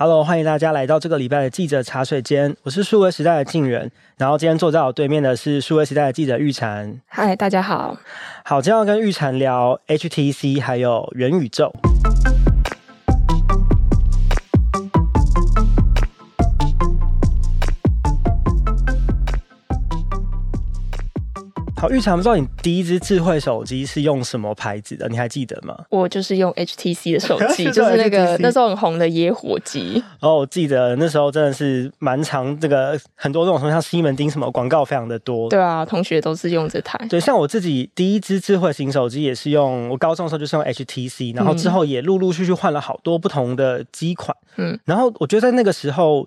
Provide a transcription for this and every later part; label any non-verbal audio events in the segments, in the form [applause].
Hello，欢迎大家来到这个礼拜的记者茶水间。我是数位时代的静人，然后今天坐在我对面的是数位时代的记者玉婵。嗨，大家好。好，今天要跟玉婵聊 HTC 还有元宇宙。好，玉婵，不知道你第一支智慧手机是用什么牌子的？你还记得吗？我就是用 HTC 的手机，[laughs] 就是那个那时候很红的野火机。哦，我记得那时候真的是蛮长，这个很多这种什么像西门町什么广告非常的多。对啊，同学都是用这台。对，像我自己第一支智慧型手机也是用，我高中的时候就是用 HTC，然后之后也陆陆续续换了好多不同的机款。嗯，然后我觉得在那个时候。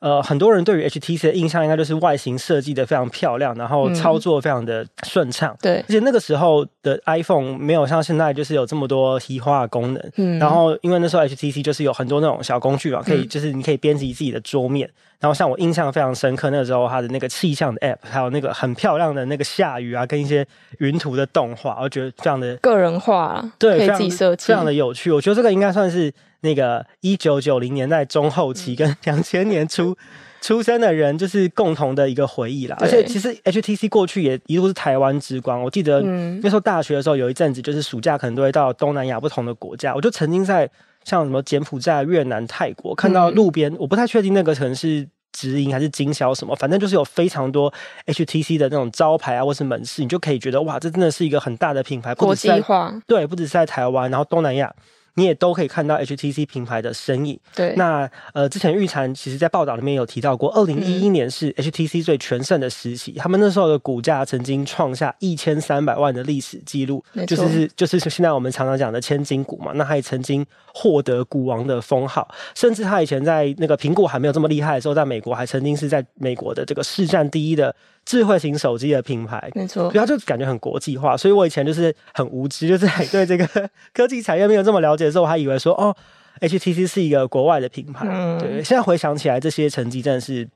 呃，很多人对于 HTC 的印象应该就是外形设计的非常漂亮，然后操作非常的顺畅。嗯、对，而且那个时候的 iPhone 没有像现在就是有这么多移花的功能。嗯，然后因为那时候 HTC 就是有很多那种小工具嘛，可以就是你可以编辑自己的桌面。嗯、然后像我印象非常深刻，那个时候它的那个气象的 App，还有那个很漂亮的那个下雨啊，跟一些云图的动画，我觉得非常的个人化，对，可以自己设计，非常的有趣。我觉得这个应该算是那个一九九零年代中后期跟 [laughs] 两千年初。[laughs] 出生的人就是共同的一个回忆啦，而且其实 HTC 过去也一路是台湾之光。我记得那时候大学的时候，有一阵子就是暑假可能都会到东南亚不同的国家，我就曾经在像什么柬埔寨、越南、泰国看到路边，我不太确定那个可能是直营还是经销什么，反正就是有非常多 HTC 的那种招牌啊，或是门市，你就可以觉得哇，这真的是一个很大的品牌，国际化。对，不只是在台湾，然后东南亚。你也都可以看到 HTC 品牌的身影。对，那呃，之前玉婵其实在报道里面有提到过，二零一一年是 HTC 最全盛的时期，嗯、他们那时候的股价曾经创下一千三百万的历史记录，就是就是现在我们常常讲的千金股嘛。那他也曾经获得股王的封号，甚至他以前在那个苹果还没有这么厉害的时候，在美国还曾经是在美国的这个市占第一的。智慧型手机的品牌，没错，所以它就感觉很国际化。所以我以前就是很无知，就是还对这个 [laughs] 科技产业没有这么了解的时候，我还以为说哦，HTC 是一个国外的品牌。嗯，对。现在回想起来，这些成绩真的是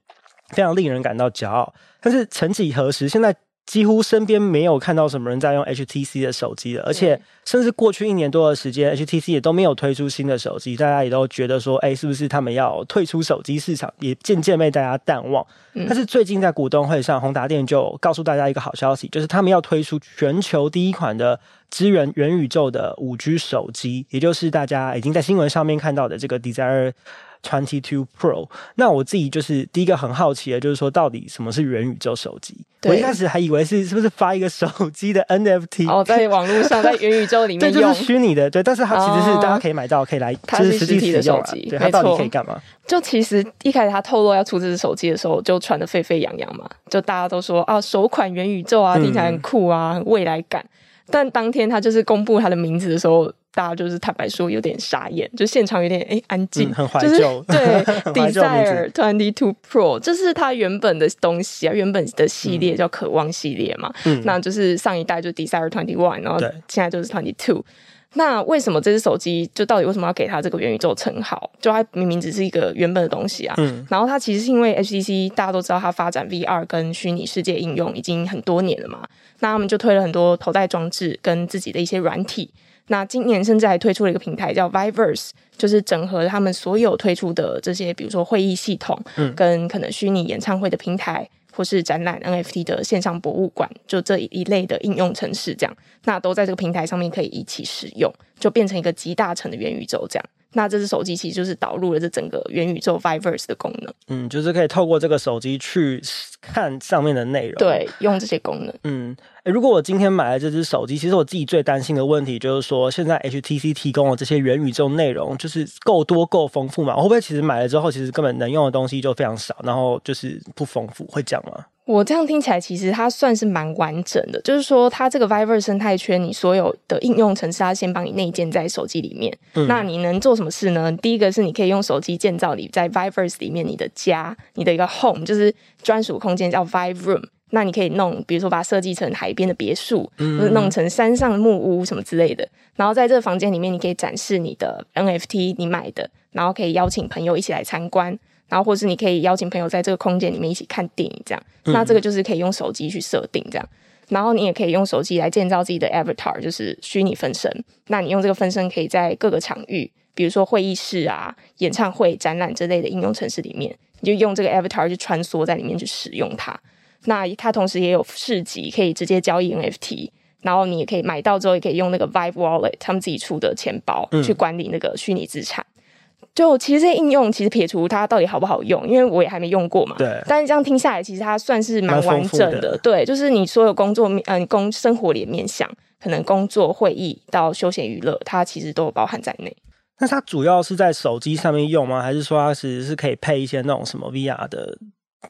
非常令人感到骄傲。但是曾几何时，现在。几乎身边没有看到什么人在用 HTC 的手机了，而且甚至过去一年多的时间，HTC 也都没有推出新的手机，大家也都觉得说，哎，是不是他们要退出手机市场？也渐渐被大家淡忘。但是最近在股东会上，宏达电就告诉大家一个好消息，就是他们要推出全球第一款的支援元宇宙的五 G 手机，也就是大家已经在新闻上面看到的这个 Desire。Twenty Two Pro，那我自己就是第一个很好奇的，就是说到底什么是元宇宙手机？我一开始还以为是是不是发一个手机的 NFT，哦，在网络上，在元宇宙里面用，对，就是虚拟的，对，但是它其实是大家可以买到，可以来，就是实际的手机，对，它到底可以干嘛？就其实一开始他透露要出这只手机的时候，就传得沸沸扬扬嘛，就大家都说啊，首款元宇宙啊，听起来很酷啊，很未来感。但当天他就是公布他的名字的时候。大家就是坦白说有点傻眼，就现场有点哎、欸、安静、嗯，很怀旧。就是、[laughs] 对，Desire Twenty Two Pro，这是它原本的东西啊，原本的系列叫渴望系列嘛。嗯，那就是上一代就 Desire Twenty One，然后现在就是 Twenty Two。那为什么这只手机就到底为什么要给它这个元宇宙称号？就它明明只是一个原本的东西啊。嗯。然后它其实是因为 HTC 大家都知道它发展 VR 跟虚拟世界应用已经很多年了嘛，那他们就推了很多头戴装置跟自己的一些软体。那今年甚至还推出了一个平台叫 Viverse，就是整合他们所有推出的这些，比如说会议系统，嗯跟可能虚拟演唱会的平台，或是展览 NFT 的线上博物馆，就这一类的应用程式，这样，那都在这个平台上面可以一起使用，就变成一个集大成的元宇宙这样。那这只手机其实就是导入了这整个元宇宙 Viverse 的功能，嗯，就是可以透过这个手机去看上面的内容，对，用这些功能，嗯，诶，如果我今天买了这只手机，其实我自己最担心的问题就是说，现在 HTC 提供的这些元宇宙内容就是够多够丰富嘛？我会不会其实买了之后，其实根本能用的东西就非常少，然后就是不丰富，会这样吗？我这样听起来，其实它算是蛮完整的。就是说，它这个 Viverse 生态圈，你所有的应用程式，它先帮你内建在手机里面。嗯、那你能做什么事呢？第一个是你可以用手机建造你在 Viverse 里面你的家，你的一个 home，就是专属空间叫 Vive Room。那你可以弄，比如说把它设计成海边的别墅，嗯、或者弄成山上的木屋什么之类的。然后在这个房间里面，你可以展示你的 NFT 你买的，然后可以邀请朋友一起来参观。然后，或是你可以邀请朋友在这个空间里面一起看电影，这样。那这个就是可以用手机去设定这样。然后你也可以用手机来建造自己的 avatar，就是虚拟分身。那你用这个分身可以在各个场域，比如说会议室啊、演唱会、展览之类的应用程式里面，你就用这个 avatar 去穿梭在里面去使用它。那它同时也有市集，可以直接交易 NFT。然后你也可以买到之后，也可以用那个 Vive Wallet 他们自己出的钱包去管理那个虚拟资产。嗯、就其实这些应用，其实撇除它到底好不好用，因为我也还没用过嘛。对。但是这样听下来，其实它算是蛮完整的。的对，就是你所有工作面，嗯、呃，工生活里面想，可能工作、会议到休闲娱乐，它其实都有包含在内。那它主要是在手机上面用吗？还是说它其实是可以配一些那种什么 VR 的？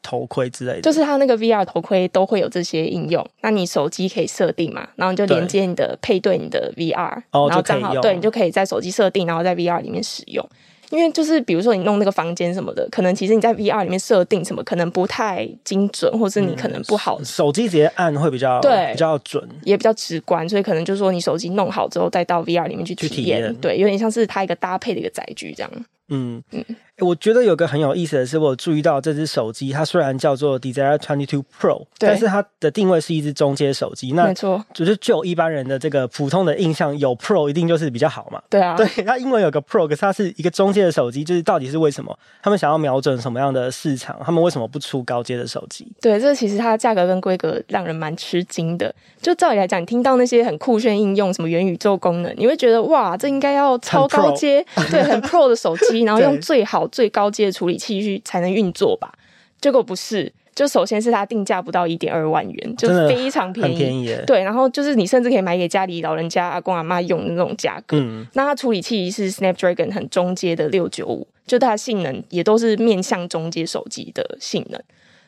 头盔之类的，就是它那个 VR 头盔都会有这些应用。那你手机可以设定嘛，然后你就连接你的配对你的 VR，然后正好对，你就可以在手机设定，然后在 VR 里面使用。因为就是比如说你弄那个房间什么的，可能其实你在 VR 里面设定什么可能不太精准，或是你可能不好，嗯、手机直接按会比较对比较准，也比较直观。所以可能就是说你手机弄好之后再到 VR 里面去体验，对，有点像是它一个搭配的一个载具这样。嗯嗯。我觉得有个很有意思的是，我注意到这只手机，它虽然叫做 Desire Twenty Two Pro，但是它的定位是一只中阶手机。那没错，就是就一般人的这个普通的印象，有 Pro 一定就是比较好嘛。对啊，对，它英文有个 Pro，可是它是一个中阶的手机，就是到底是为什么？他们想要瞄准什么样的市场？他们为什么不出高阶的手机？对，这其实它的价格跟规格让人蛮吃惊的。就照理来讲，你听到那些很酷炫应用，什么元宇宙功能，你会觉得哇，这应该要超高阶，对，很 Pro 的手机，[laughs] 然后用最好最高阶的处理。器去才能运作吧？结果不是，就首先是它定价不到一点二万元，就非常便宜，便宜。对，然后就是你甚至可以买给家里老人家、阿公阿妈用的那种价格。嗯，那它处理器是 Snapdragon 很中阶的六九五，就它的性能也都是面向中阶手机的性能。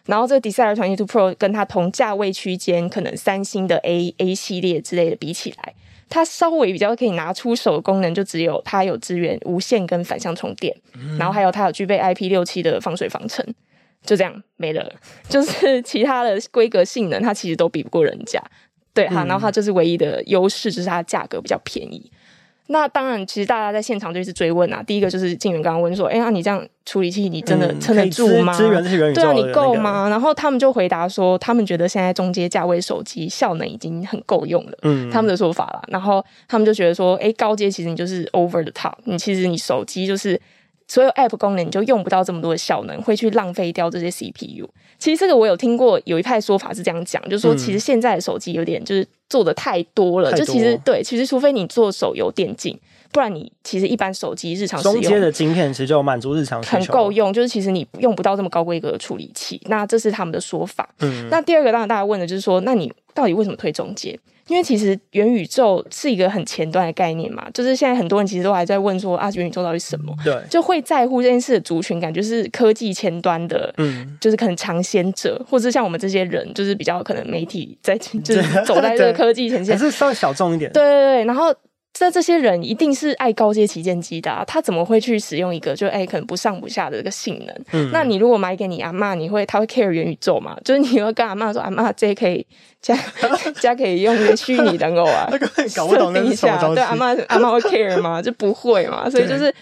然后这个 Desire 22 Pro 跟它同价位区间，可能三星的 A A 系列之类的比起来。它稍微比较可以拿出手的功能，就只有它有支援无线跟反向充电，嗯、然后还有它有具备 IP 六七的防水防尘，就这样没了。就是其他的规格性能，它其实都比不过人家。对哈，然后它就是唯一的优势，就是它价格比较便宜。那当然，其实大家在现场就一直追问啊。第一个就是静远刚刚问说：“哎、欸、呀，你这样处理器，你真的撑得住吗？支援是元宇宙的、那个、对啊，你够吗？”然后他们就回答说：“他们觉得现在中阶价位手机效能已经很够用了。”嗯，他们的说法啦。然后他们就觉得说：“哎、欸，高阶其实你就是 over the top，你其实你手机就是。”所有 App 功能你就用不到这么多的效能，会去浪费掉这些 CPU。其实这个我有听过，有一派说法是这样讲，就是说其实现在的手机有点就是做的太多了，就其实对，其实除非你做手游电竞，不然你其实一般手机日常使用中间的晶片其实就满足日常很够用。就是其实你用不到这么高规格的处理器，那这是他们的说法。嗯，那第二个当然大家问的就是说，那你到底为什么推中阶？因为其实元宇宙是一个很前端的概念嘛，就是现在很多人其实都还在问说啊，元宇宙到底是什么？对，就会在乎这件事的族群感觉是科技前端的，嗯，就是可能尝鲜者，或者像我们这些人，就是比较可能媒体在就是走在这个 [laughs] 科技前线，还是稍微小众一点。对对对，然后。这这些人一定是爱高阶旗舰机的啊，他怎么会去使用一个就哎可能不上不下的这个性能？嗯，那你如果买给你阿嬷，你会他会 care 元宇宙吗？就是你会跟阿嬷说，阿嬷这可以加 [laughs] 加可以用虚拟人偶啊，[laughs] 搞不懂一下，对阿嬷阿嬷会 care 吗？就不会嘛，所以就是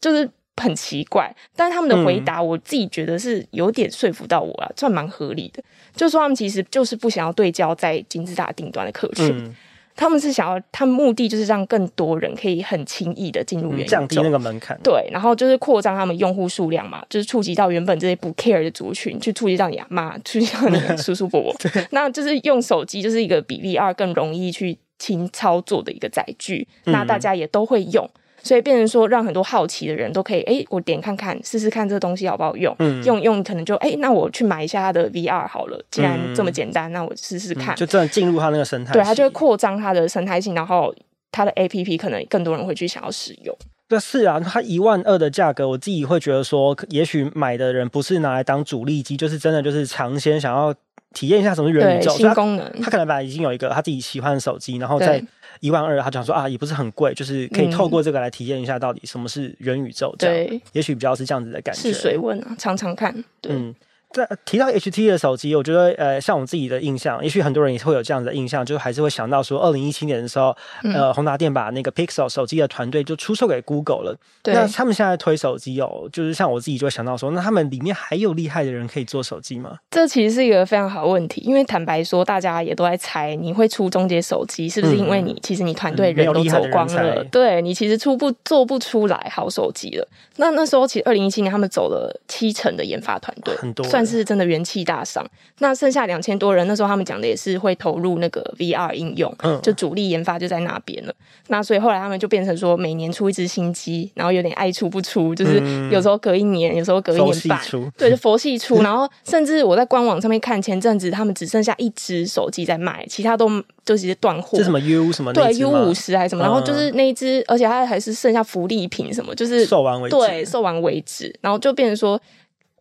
就是很奇怪。但他们的回答，我自己觉得是有点说服到我啊，算蛮合理的。就是说他们其实就是不想要对焦在金字塔顶端的客群。嗯他们是想要，他们目的就是让更多人可以很轻易的进入元宇宙，降低那个门槛。对，然后就是扩张他们用户数量嘛，就是触及到原本这些不 care 的族群，去触及到你阿妈，[laughs] 触及到你的叔叔伯伯。[laughs] 对，那就是用手机就是一个比 VR 更容易去轻操作的一个载具，那大家也都会用。所以变成说，让很多好奇的人都可以，哎、欸，我点看看，试试看这个东西好不好用，嗯、用用可能就，哎、欸，那我去买一下它的 VR 好了。既然这么简单，嗯、那我试试看，就真的进入它那个生态，对，它就会扩张它的生态性，然后它的 APP 可能更多人会去想要使用。对，是啊，它一万二的价格，我自己会觉得说，也许买的人不是拿来当主力机，就是真的就是尝鲜，想要体验一下什么元宇宙新功能。他可能本来已经有一个他自己喜欢的手机，然后再。一万二，他讲说啊，也不是很贵，就是可以透过这个来体验一下到底什么是元宇宙，这样，对，也许比较是这样子的感觉。试水问啊，尝尝看。对。嗯，在提到 HTC 的手机，我觉得呃，像我自己的印象，也许很多人也会有这样的印象，就是还是会想到说，二零一七年的时候，嗯、呃，宏达电把那个 Pixel 手机的团队就出售给 Google 了。对。那他们现在推手机哦，就是像我自己就会想到说，那他们里面还有厉害的人可以做手机吗？这其实是一个非常好的问题，因为坦白说，大家也都在猜你会出中阶手机，是不是因为你、嗯、其实你团队人都走光了？嗯、对，你其实出不做不出来好手机了。那那时候其实二零一七年他们走了七成的研发团队，很多算是真的元气大伤。那剩下两千多人，那时候他们讲的也是会投入那个 VR 应用，嗯，就主力研发就在那边了。那所以后来他们就变成说，每年出一只新机，然后有点爱出不出，就是有时候隔一年，有时候隔一年半，对，就佛系出。然后甚至我在官网上面看，前阵子他们只剩下一只手机在卖，其他都就直接断货。是什么 U 什么？对，U 五十还是什么？然后就是那一支，而且它还是剩下福利品什么，就是售完为止，对，售完为止。然后就变成说。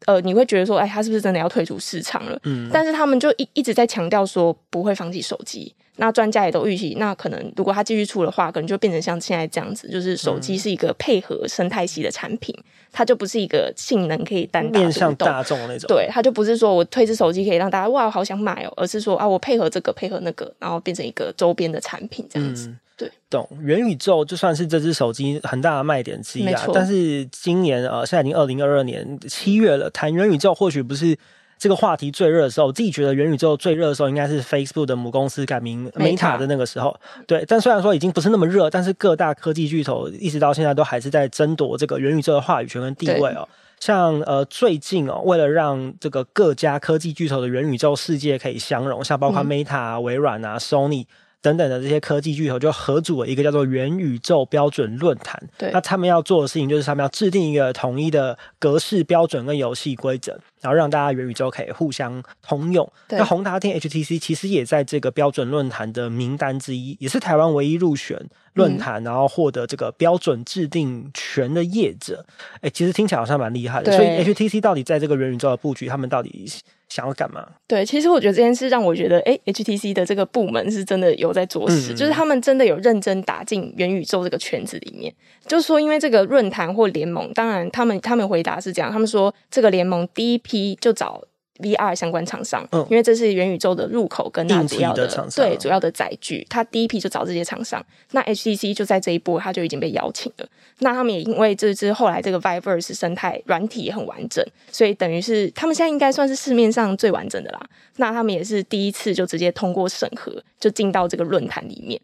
呃，你会觉得说，哎，他是不是真的要退出市场了？嗯，但是他们就一一直在强调说不会放弃手机。那专家也都预期，那可能如果它继续出的话，可能就变成像现在这样子，就是手机是一个配合生态系的产品，嗯、它就不是一个性能可以单打，面向大众的那种。对，它就不是说我推这手机可以让大家哇，我好想买哦，而是说啊，我配合这个配合那个，然后变成一个周边的产品这样子。嗯对，懂。元宇宙就算是这只手机很大的卖点之一啊。但是今年呃，现在已经二零二二年七月了，谈元宇宙或许不是这个话题最热的时候。我自己觉得元宇宙最热的时候应该是 Facebook 的母公司改名 Meta 的那个时候。对，但虽然说已经不是那么热，但是各大科技巨头一直到现在都还是在争夺这个元宇宙的话语权跟地位哦。像呃最近哦，为了让这个各家科技巨头的元宇宙世界可以相融，像包括 Meta 啊、微软啊、Sony。等等的这些科技巨头就合组了一个叫做元宇宙标准论坛。对，那他们要做的事情就是他们要制定一个统一的格式标准跟游戏规则。然后让大家元宇宙可以互相通用。那宏达电 HTC 其实也在这个标准论坛的名单之一，也是台湾唯一入选论坛，嗯、然后获得这个标准制定权的业者。哎，其实听起来好像蛮厉害的。所以 HTC 到底在这个元宇宙的布局，他们到底想要干嘛？对，其实我觉得这件事让我觉得，哎，HTC 的这个部门是真的有在做事，嗯、就是他们真的有认真打进元宇宙这个圈子里面。就是说，因为这个论坛或联盟，当然他们他们回答是这样，他们说这个联盟第一批。就找 VR 相关厂商，嗯，因为这是元宇宙的入口跟它主要的，的对主要的载具，他第一批就找这些厂商。那 HTC 就在这一波，他就已经被邀请了。那他们也因为这支后来这个 Viverse 生态软体也很完整，所以等于是他们现在应该算是市面上最完整的啦。那他们也是第一次就直接通过审核，就进到这个论坛里面。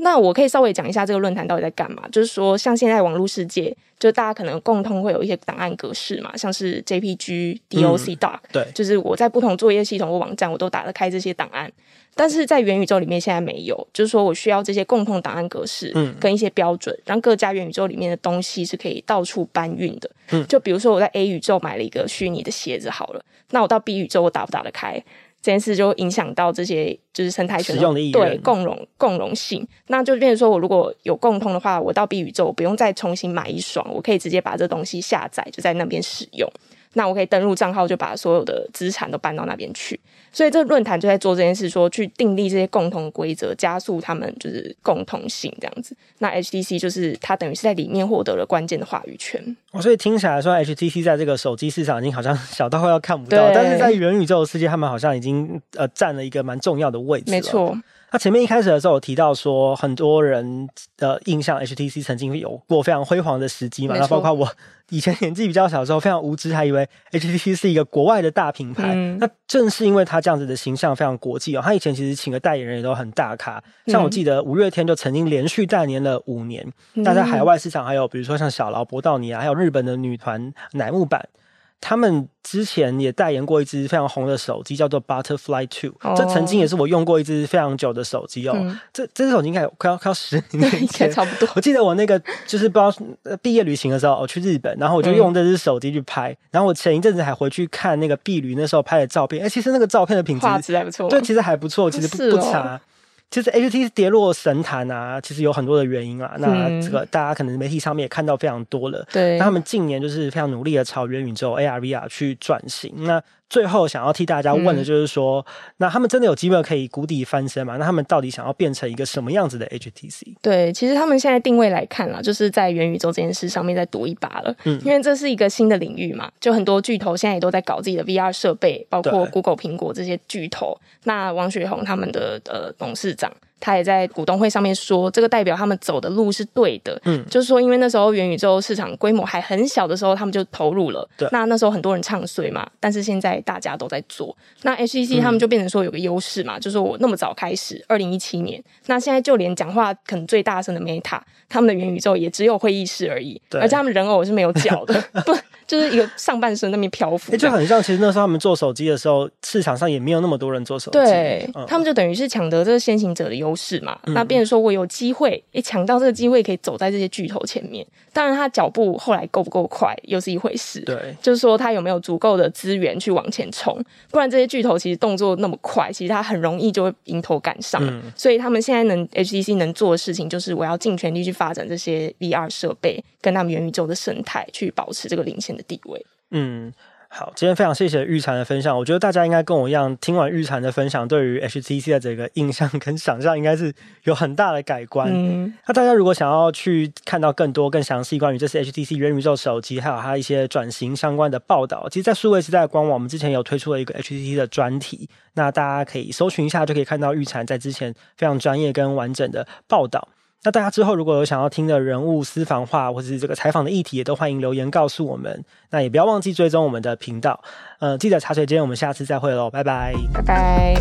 那我可以稍微讲一下这个论坛到底在干嘛，就是说，像现在网络世界，就大家可能共通会有一些档案格式嘛，像是 JPG、DOC、Doc，对，就是我在不同作业系统或网站，我都打得开这些档案。但是在元宇宙里面现在没有，就是说我需要这些共同档案格式，嗯，跟一些标准，让各家元宇宙里面的东西是可以到处搬运的。嗯，就比如说我在 A 宇宙买了一个虚拟的鞋子，好了，那我到 B 宇宙我打不打得开？这件事就影响到这些就是生态圈的对共融共融性，那就变成说我如果有共通的话，我到 B 宇宙我不用再重新买一双，我可以直接把这东西下载，就在那边使用。那我可以登录账号，就把所有的资产都搬到那边去。所以这个论坛就在做这件事，说去订立这些共同规则，加速他们就是共同性这样子。那 HTC 就是它等于是在里面获得了关键的话语权。哦，所以听起来说 HTC 在这个手机市场已经好像 [laughs] 小到快要看不到，但是在元宇宙的世界，他们好像已经呃占了一个蛮重要的位置。没错。[laughs] 那前面一开始的时候，有提到说，很多人的印象，HTC 曾经有过非常辉煌的时机嘛。那包括我以前年纪比较小的时候，非常无知，还以为 HTC 是一个国外的大品牌。嗯、那正是因为他这样子的形象非常国际哦，他以前其实请的代言人也都很大咖。像我记得五月天就曾经连续代言了五年。那、嗯、在海外市场，还有比如说像小劳勃道尼啊，还有日本的女团乃木坂。他们之前也代言过一支非常红的手机，叫做 Butterfly Two。Oh. 这曾经也是我用过一支非常久的手机哦。嗯、这这支手机应该快要快要十年以前差不多。我记得我那个就是不知道毕业旅行的时候，我去日本，然后我就用这支手机去拍。嗯、然后我前一阵子还回去看那个碧旅那时候拍的照片，哎，其实那个照片的品质画质还不错，对，其实还不错，其实不不差。其实 HTC 跌落神坛啊，其实有很多的原因啊。那这个大家可能媒体上面也看到非常多了。对，那他们近年就是非常努力的朝元宇宙 AR VR 去转型。那最后想要替大家问的就是说，嗯、那他们真的有机会可以谷底翻身吗？那他们到底想要变成一个什么样子的 HTC？对，其实他们现在定位来看啦，就是在元宇宙这件事上面再赌一把了。嗯，因为这是一个新的领域嘛，就很多巨头现在也都在搞自己的 VR 设备，包括 Google、苹果这些巨头。那王雪红他们的呃董事长。他也在股东会上面说，这个代表他们走的路是对的。嗯，就是说，因为那时候元宇宙市场规模还很小的时候，他们就投入了。对，那那时候很多人唱衰嘛，但是现在大家都在做。那 HEC 他们就变成说有个优势嘛，嗯、就是我那么早开始，二零一七年，那现在就连讲话可能最大声的 Meta，他们的元宇宙也只有会议室而已，对而且他们人偶是没有脚的，[laughs] 不。就是一个上半身那边漂浮，就很像。其实那时候他们做手机的时候，市场上也没有那么多人做手机。对，嗯、他们就等于是抢得这个先行者的优势嘛。嗯、那变成说我有机会，一抢到这个机会，可以走在这些巨头前面。当然，他脚步后来够不够快，又是一回事。对，就是说他有没有足够的资源去往前冲。不然这些巨头其实动作那么快，其实他很容易就会迎头赶上。嗯、所以他们现在能 HTC 能做的事情，就是我要尽全力去发展这些 VR 设备，跟他们元宇宙的生态，去保持这个领先的地位。嗯，好，今天非常谢谢玉婵的分享。我觉得大家应该跟我一样，听完玉婵的分享，对于 HTC 的这个印象跟想象，应该是有很大的改观。嗯，那大家如果想要去看到更多、更详细关于这次 HTC 元宇宙手机，还有它一些转型相关的报道，其实，在数位时代的官网，我们之前有推出了一个 HTC 的专题，那大家可以搜寻一下，就可以看到玉婵在之前非常专业跟完整的报道。那大家之后如果有想要听的人物私房话，或者是这个采访的议题，也都欢迎留言告诉我们。那也不要忘记追踪我们的频道。呃，记得茶水间，我们下次再会喽，拜拜，拜拜。